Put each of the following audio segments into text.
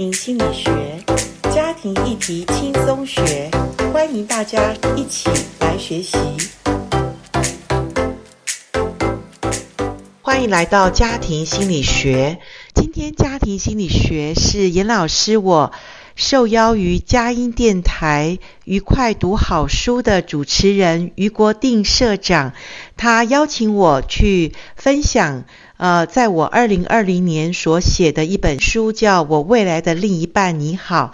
庭心理学，家庭议题轻松学，欢迎大家一起来学习。欢迎来到家庭心理学。今天家庭心理学是严老师我受邀于佳音电台愉快读好书的主持人俞国定社长，他邀请我去分享。呃，在我二零二零年所写的一本书，叫《我未来的另一半你好》。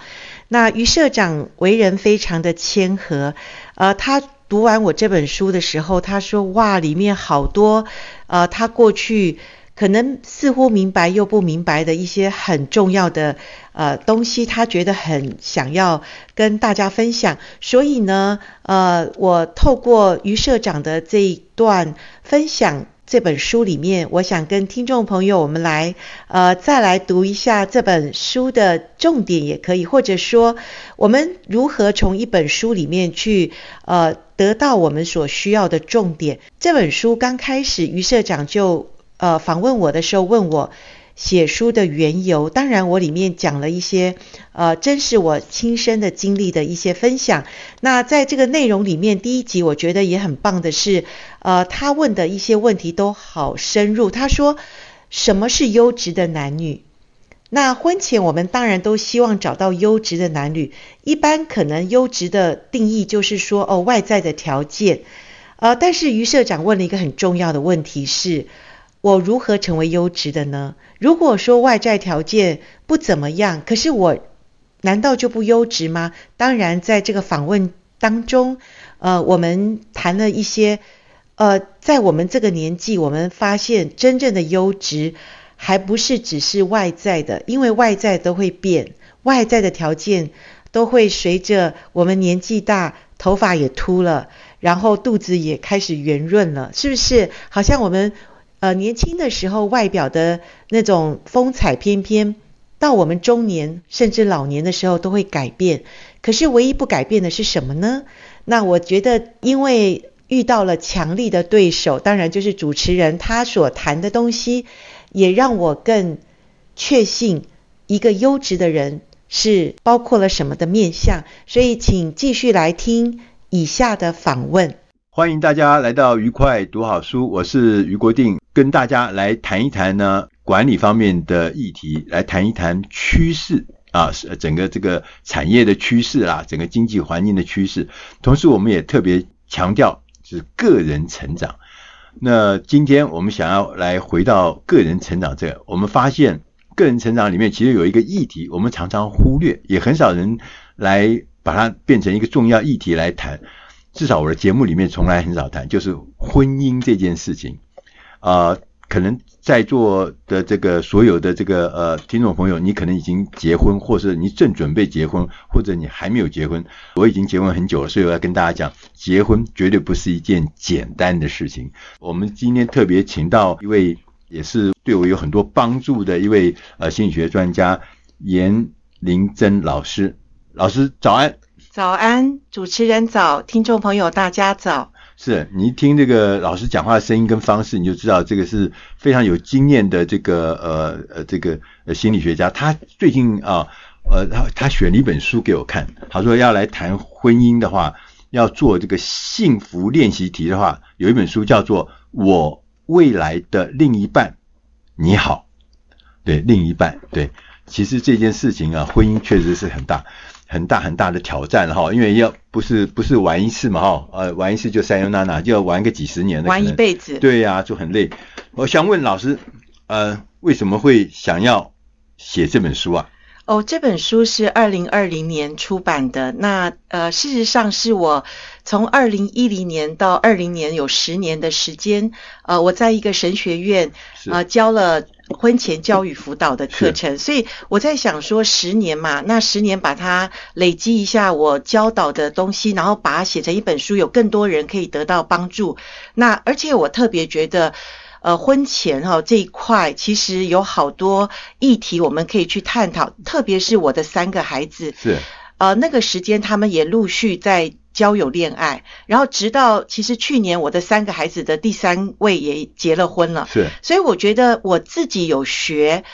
那于社长为人非常的谦和，呃，他读完我这本书的时候，他说：“哇，里面好多，呃，他过去可能似乎明白又不明白的一些很重要的呃东西，他觉得很想要跟大家分享。所以呢，呃，我透过于社长的这一段分享。”这本书里面，我想跟听众朋友，我们来呃再来读一下这本书的重点，也可以，或者说我们如何从一本书里面去呃得到我们所需要的重点。这本书刚开始，于社长就呃访问我的时候问我。写书的缘由，当然我里面讲了一些，呃，真是我亲身的经历的一些分享。那在这个内容里面，第一集我觉得也很棒的是，呃，他问的一些问题都好深入。他说，什么是优质的男女？那婚前我们当然都希望找到优质的男女，一般可能优质的定义就是说，哦，外在的条件。呃，但是于社长问了一个很重要的问题是。我如何成为优质的呢？如果说外在条件不怎么样，可是我难道就不优质吗？当然，在这个访问当中，呃，我们谈了一些，呃，在我们这个年纪，我们发现真正的优质还不是只是外在的，因为外在都会变，外在的条件都会随着我们年纪大，头发也秃了，然后肚子也开始圆润了，是不是？好像我们。呃，年轻的时候外表的那种风采翩翩，到我们中年甚至老年的时候都会改变。可是唯一不改变的是什么呢？那我觉得，因为遇到了强力的对手，当然就是主持人他所谈的东西，也让我更确信一个优质的人是包括了什么的面相。所以，请继续来听以下的访问。欢迎大家来到愉快读好书，我是俞国定。跟大家来谈一谈呢，管理方面的议题，来谈一谈趋势啊，整个这个产业的趋势啦，整个经济环境的趋势。同时，我们也特别强调是个人成长。那今天我们想要来回到个人成长这个，我们发现个人成长里面其实有一个议题，我们常常忽略，也很少人来把它变成一个重要议题来谈。至少我的节目里面从来很少谈，就是婚姻这件事情。啊、可能在座的这个所有的这个呃听众朋友，你可能已经结婚，或是你正准备结婚，或者你还没有结婚。我已经结婚很久了，所以我要跟大家讲，结婚绝对不是一件简单的事情。我们今天特别请到一位，也是对我有很多帮助的一位呃心理学专家严玲珍老师。老师早安，早安，主持人早，听众朋友大家早。是你一听这个老师讲话的声音跟方式，你就知道这个是非常有经验的这个呃呃这个呃心理学家。他最近啊呃他他选了一本书给我看，他说要来谈婚姻的话，要做这个幸福练习题的话，有一本书叫做《我未来的另一半你好》，对，另一半，对，其实这件事情啊，婚姻确实是很大。很大很大的挑战哈，因为要不是不是玩一次嘛哈，呃玩一次就塞哟娜娜，就要玩个几十年的，玩一辈子。对呀、啊，就很累。我想问老师，呃，为什么会想要写这本书啊？哦，这本书是二零二零年出版的。那呃，事实上是我从二零一零年到二零年有十年的时间。呃，我在一个神学院呃教了婚前教育辅导的课程，所以我在想说，十年嘛，那十年把它累积一下我教导的东西，然后把它写成一本书，有更多人可以得到帮助。那而且我特别觉得。呃，婚前哈、哦、这一块其实有好多议题我们可以去探讨，特别是我的三个孩子，是呃那个时间他们也陆续在交友恋爱，然后直到其实去年我的三个孩子的第三位也结了婚了，是，所以我觉得我自己有学。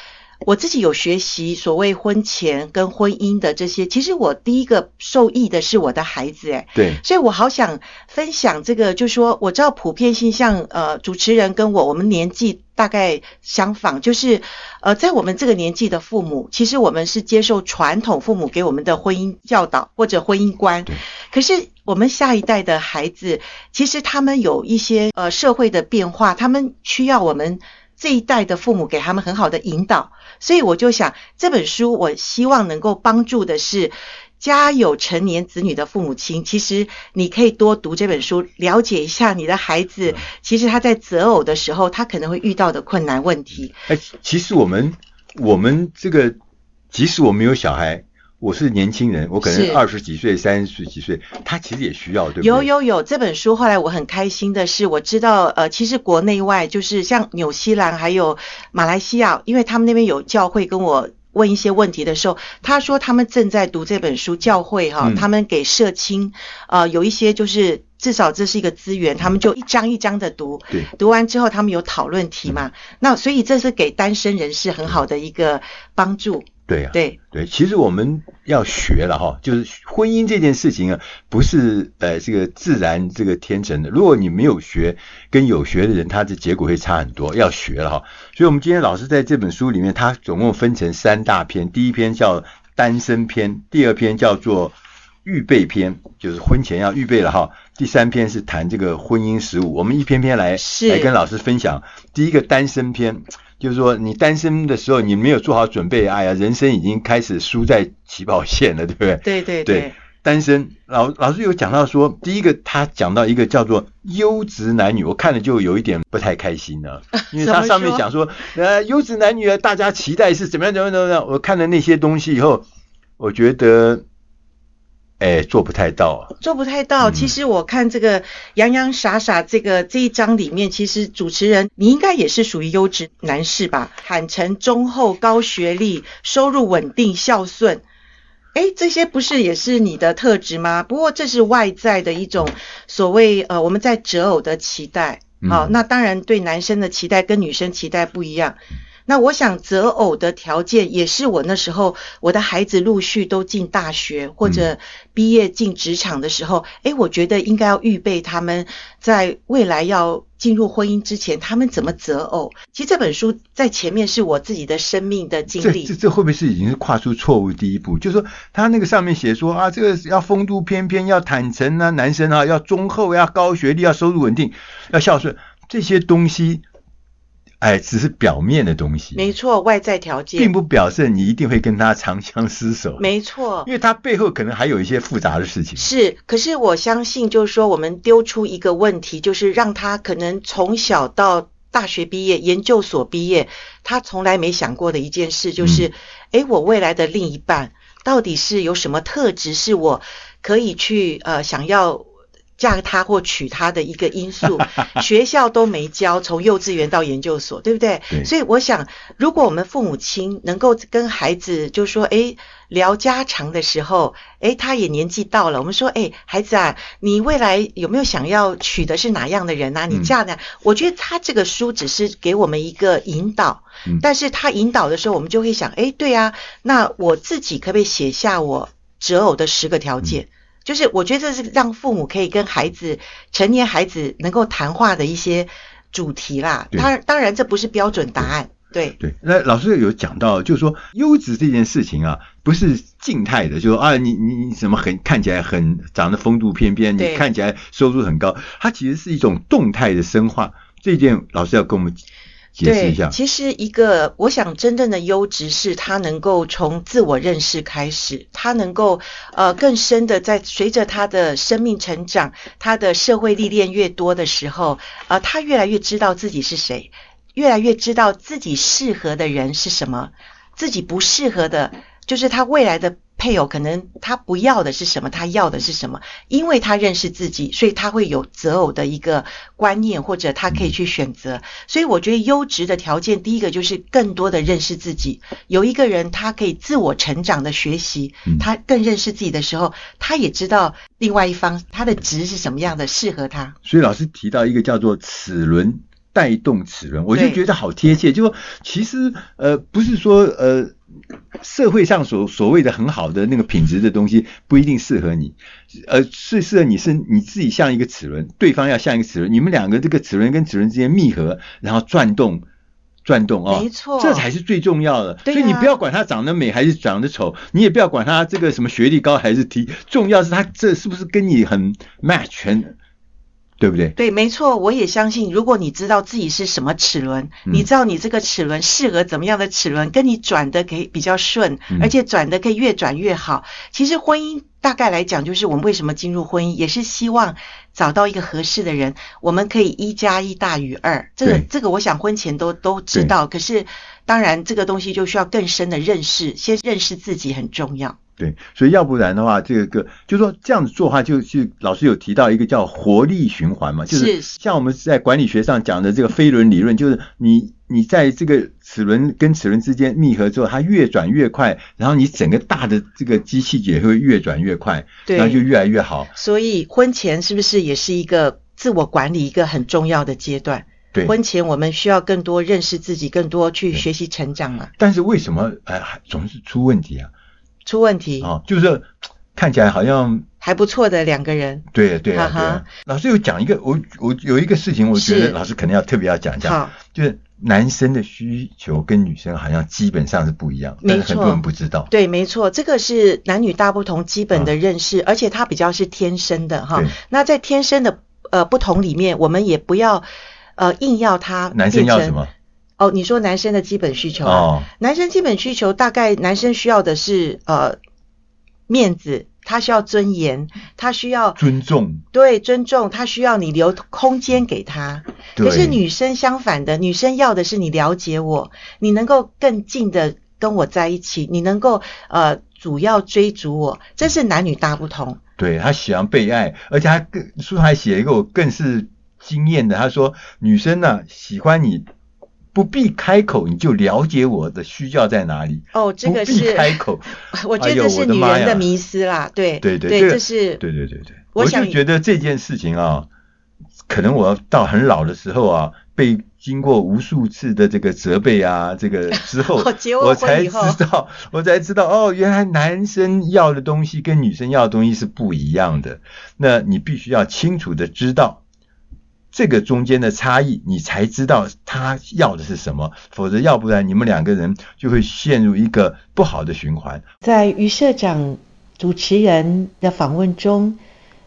我自己有学习所谓婚前跟婚姻的这些，其实我第一个受益的是我的孩子，诶对，所以我好想分享这个，就是说我知道普遍性像呃主持人跟我，我们年纪大概相仿，就是呃在我们这个年纪的父母，其实我们是接受传统父母给我们的婚姻教导或者婚姻观，可是我们下一代的孩子，其实他们有一些呃社会的变化，他们需要我们。这一代的父母给他们很好的引导，所以我就想这本书，我希望能够帮助的是家有成年子女的父母亲。其实你可以多读这本书，了解一下你的孩子，其实他在择偶的时候，他可能会遇到的困难问题。哎，其实我们我们这个，即使我没有小孩。我是年轻人，我可能二十几岁、三十几岁，他其实也需要，对不对？有有有，这本书后来我很开心的是，我知道呃，其实国内外就是像纽西兰还有马来西亚，因为他们那边有教会跟我问一些问题的时候，他说他们正在读这本书，教会哈，嗯、他们给社青呃有一些就是至少这是一个资源，他们就一章一章的读，对，读完之后他们有讨论题嘛，嗯、那所以这是给单身人士很好的一个帮助。对呀、啊，对对，其实我们要学了哈，就是婚姻这件事情啊，不是呃这个自然这个天成的。如果你没有学，跟有学的人，他的结果会差很多。要学了哈，所以我们今天老师在这本书里面，他总共分成三大篇，第一篇叫单身篇，第二篇叫做预备篇，就是婚前要预备了哈，第三篇是谈这个婚姻实务。我们一篇篇来是来跟老师分享。第一个单身篇。就是说，你单身的时候，你没有做好准备，哎呀，人生已经开始输在起跑线了，对不对？对对对，对。单身老老师有讲到说，第一个他讲到一个叫做优质男女，我看了就有一点不太开心了，因为他上面讲说，呃，优质男女啊，大家期待是怎么样怎么样怎么样。我看了那些东西以后，我觉得。哎，做不太到，做不太到。其实我看这个洋洋洒洒这个这一章里面，其实主持人你应该也是属于优质男士吧？坦诚、忠厚、高学历、收入稳定、孝顺，哎，这些不是也是你的特质吗？不过这是外在的一种所谓呃我们在择偶的期待。好，那当然对男生的期待跟女生期待不一样。那我想择偶的条件也是我那时候我的孩子陆续都进大学或者毕业进职场的时候，诶，我觉得应该要预备他们在未来要进入婚姻之前，他们怎么择偶。其实这本书在前面是我自己的生命的经历。这这这会不会是已经是跨出错误第一步？就是说他那个上面写说啊，这个要风度翩翩，要坦诚啊，男生啊要忠厚，要高学历，要收入稳定，要孝顺，这些东西。哎，只是表面的东西，没错，外在条件，并不表示你一定会跟他长相厮守，没错，因为他背后可能还有一些复杂的事情。是，可是我相信，就是说，我们丢出一个问题，就是让他可能从小到大学毕业、研究所毕业，他从来没想过的一件事，就是，哎、嗯，我未来的另一半到底是有什么特质，是我可以去呃想要。嫁他或娶他的一个因素，学校都没教，从幼稚园到研究所，对不对？对。所以我想，如果我们父母亲能够跟孩子就说，诶，聊家常的时候，诶，他也年纪到了，我们说，诶，孩子啊，你未来有没有想要娶的是哪样的人啊？你嫁的？嗯、我觉得他这个书只是给我们一个引导，嗯、但是他引导的时候，我们就会想，诶，对啊，那我自己可不可以写下我择偶的十个条件？嗯就是我觉得这是让父母可以跟孩子、成年孩子能够谈话的一些主题啦。当然，当然这不是标准答案。对对，那老师有讲到，就是说优质这件事情啊，不是静态的，就是说啊，你你你怎么很看起来很长得风度翩翩，你看起来收入很高，它其实是一种动态的深化。这一点老师要跟我们。解释一下。对，其实一个，我想真正的优质是他能够从自我认识开始，他能够呃更深的在随着他的生命成长，他的社会历练越多的时候，呃，他越来越知道自己是谁，越来越知道自己适合的人是什么，自己不适合的，就是他未来的。配偶可能他不要的是什么，他要的是什么？因为他认识自己，所以他会有择偶的一个观念，或者他可以去选择。所以我觉得优质的条件，第一个就是更多的认识自己。有一个人他可以自我成长的学习，他更认识自己的时候，他也知道另外一方他的值是什么样的，适合他。所以老师提到一个叫做齿轮带动齿轮，我就觉得好贴切。就说其实呃，不是说呃，社会上所所谓的很好的那个品质的东西不一定适合你，呃，最适合你是你自己像一个齿轮，对方要像一个齿轮，你们两个这个齿轮跟齿轮之间密合，然后转动。转动啊，哦、没错，这才是最重要的。啊、所以你不要管他长得美还是长得丑，你也不要管他这个什么学历高还是低，重要是他这是不是跟你很 match，很对不对？对，没错，我也相信，如果你知道自己是什么齿轮，嗯、你知道你这个齿轮适合怎么样的齿轮，跟你转的可以比较顺，嗯、而且转的可以越转越好。其实婚姻大概来讲，就是我们为什么进入婚姻，也是希望。找到一个合适的人，我们可以一加一大于二。这个对这个，我想婚前都都知道。可是，当然这个东西就需要更深的认识，先认识自己很重要。对，所以要不然的话，这个就说这样子做的话，就是老师有提到一个叫活力循环嘛，就是像我们在管理学上讲的这个飞轮理论，就是你你在这个齿轮跟齿轮之间密合之后，它越转越快，然后你整个大的这个机器也会越转越快，对然后就越来越好。所以婚前是不是也是一个自我管理一个很重要的阶段？对，婚前我们需要更多认识自己，更多去学习成长嘛。但是为什么哎总是出问题啊？出问题哦，就是看起来好像还不错的两个人。对对啊，对啊。老师有讲一个，我我有一个事情，我觉得老师肯定要特别要讲一下。好，就是男生的需求跟女生好像基本上是不一样，但是很多人不知道。对，没错，这个是男女大不同基本的认识，而且它比较是天生的哈。那在天生的呃不同里面，我们也不要呃硬要他。男生要什么？哦，你说男生的基本需求啊？哦，男生基本需求大概男生需要的是呃面子，他需要尊严，他需要尊重，对，尊重，他需要你留空间给他。可是女生相反的，女生要的是你了解我，你能够更近的跟我在一起，你能够呃主要追逐我，这是男女大不同。对，他喜欢被爱，而且他更书上还写一个我更是惊艳的，他说女生呢、啊、喜欢你。不必开口，你就了解我的需要在哪里。哦，这个是不必开口，我觉得这是女人的迷思啦。对对对，这是对对对对。我就觉得这件事情啊，可能我到很老的时候啊，被经过无数次的这个责备啊，这个之后，我才知道，我才知道哦，原来男生要的东西跟女生要的东西是不一样的。那你必须要清楚的知道。这个中间的差异，你才知道他要的是什么，否则要不然你们两个人就会陷入一个不好的循环。在于社长主持人的访问中，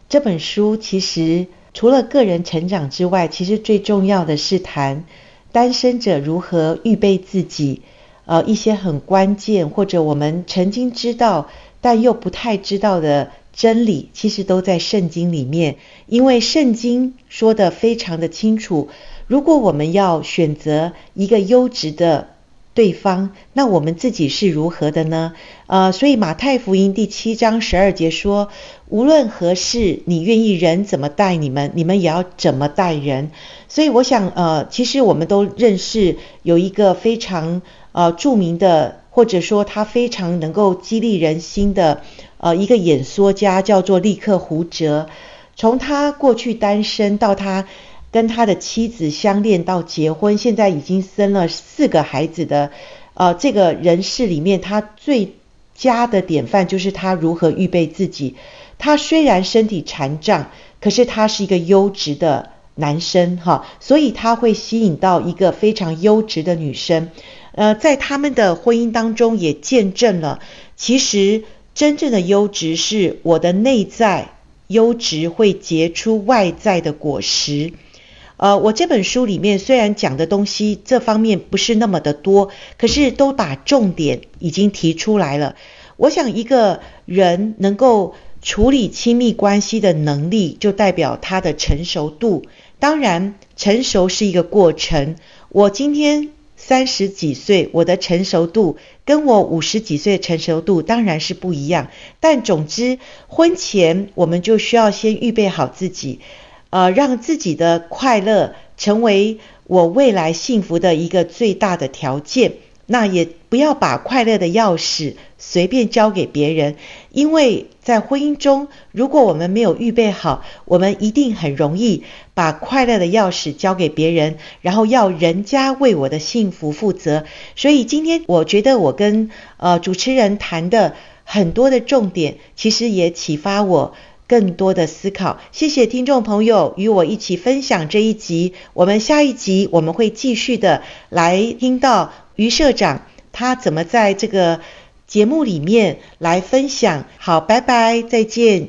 这本书其实除了个人成长之外，其实最重要的是谈单身者如何预备自己，呃，一些很关键或者我们曾经知道但又不太知道的。真理其实都在圣经里面，因为圣经说得非常的清楚。如果我们要选择一个优质的对方，那我们自己是如何的呢？呃，所以马太福音第七章十二节说，无论何事，你愿意人怎么待你们，你们也要怎么待人。所以我想，呃，其实我们都认识有一个非常呃著名的，或者说他非常能够激励人心的。呃，一个演说家叫做利克胡哲，从他过去单身到他跟他的妻子相恋到结婚，现在已经生了四个孩子的，呃，这个人士里面，他最佳的典范就是他如何预备自己。他虽然身体残障，可是他是一个优质的男生哈，所以他会吸引到一个非常优质的女生。呃，在他们的婚姻当中也见证了，其实。真正的优质是我的内在优质会结出外在的果实。呃，我这本书里面虽然讲的东西这方面不是那么的多，可是都把重点已经提出来了。我想一个人能够处理亲密关系的能力，就代表他的成熟度。当然，成熟是一个过程。我今天。三十几岁，我的成熟度跟我五十几岁成熟度当然是不一样。但总之，婚前我们就需要先预备好自己，呃，让自己的快乐成为我未来幸福的一个最大的条件。那也不要把快乐的钥匙随便交给别人，因为在婚姻中，如果我们没有预备好，我们一定很容易把快乐的钥匙交给别人，然后要人家为我的幸福负责。所以今天我觉得我跟呃主持人谈的很多的重点，其实也启发我更多的思考。谢谢听众朋友与我一起分享这一集，我们下一集我们会继续的来听到于社长他怎么在这个节目里面来分享。好，拜拜，再见。